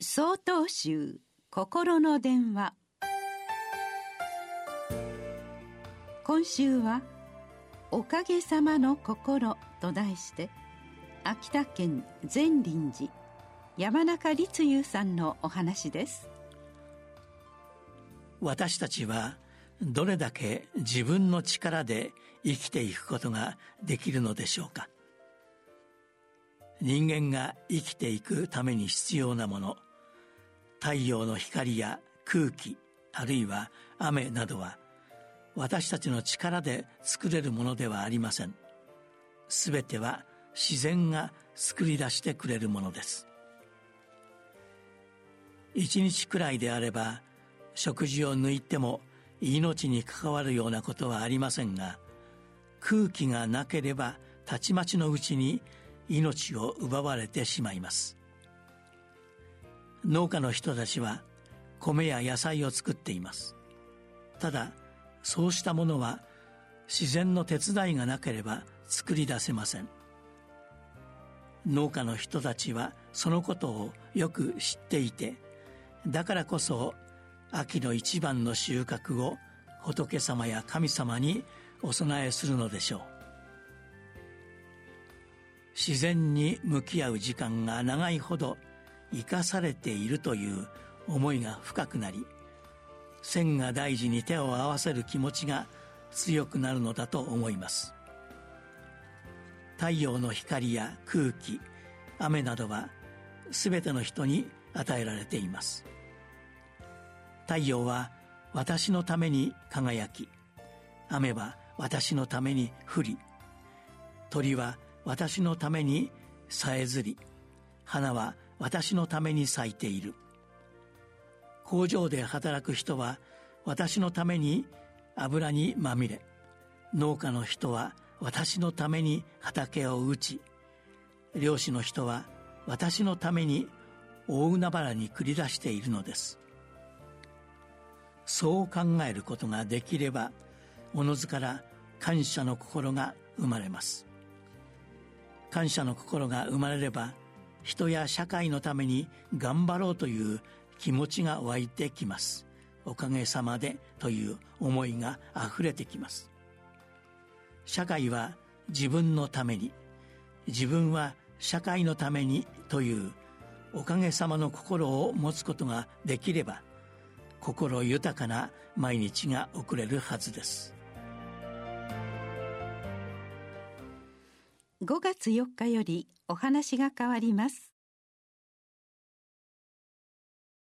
総統集心の電話。今週は「おかげさまの心」と題して秋田県善林寺山中立雄さんのお話です。私たちはどれだけ自分の力で生きていくことができるのでしょうか。人間が生きていくために必要なもの太陽の光や空気あるいは雨などは私たちの力で作れるものではありません。全ては自然が作り出してくれるものです。一日くらいであれば食事を抜いても命に関わるようなことはありませんが空気がなければたちまちのうちに命を奪われてしまいます。農家の人たちは米や野菜を作っています。ただそうしたものは自然の手伝いがなければ作り出せません。農家の人たちはそのことをよく知っていてだからこそ秋の一番の収穫を仏様や神様にお供えするのでしょう。自然に向き合う時間が長いほど生かされているという思いが深くなり千が大事に手を合わせる気持ちが強くなるのだと思います。太陽の光や空気雨などは全ての人に与えられています。太陽は私のために輝き雨は私のために降り鳥は私のためにさえずり花は私のために咲いている。工場で働く人は私のために油にまみれ。農家の人は私のために畑を打ち。漁師の人は私のために大海原に繰り出しているのです。そう考えることができればおのずから感謝の心が生まれます。感謝の心が生まれれば人や社会のために頑張ろうという気持ちが湧いてきます。おかげさまでという思いが溢れてきます。社会は自分のために自分は社会のためにというおかげさまの心を持つことができれば心豊かな毎日が送れるはずです。5月4日よりお話が変わります。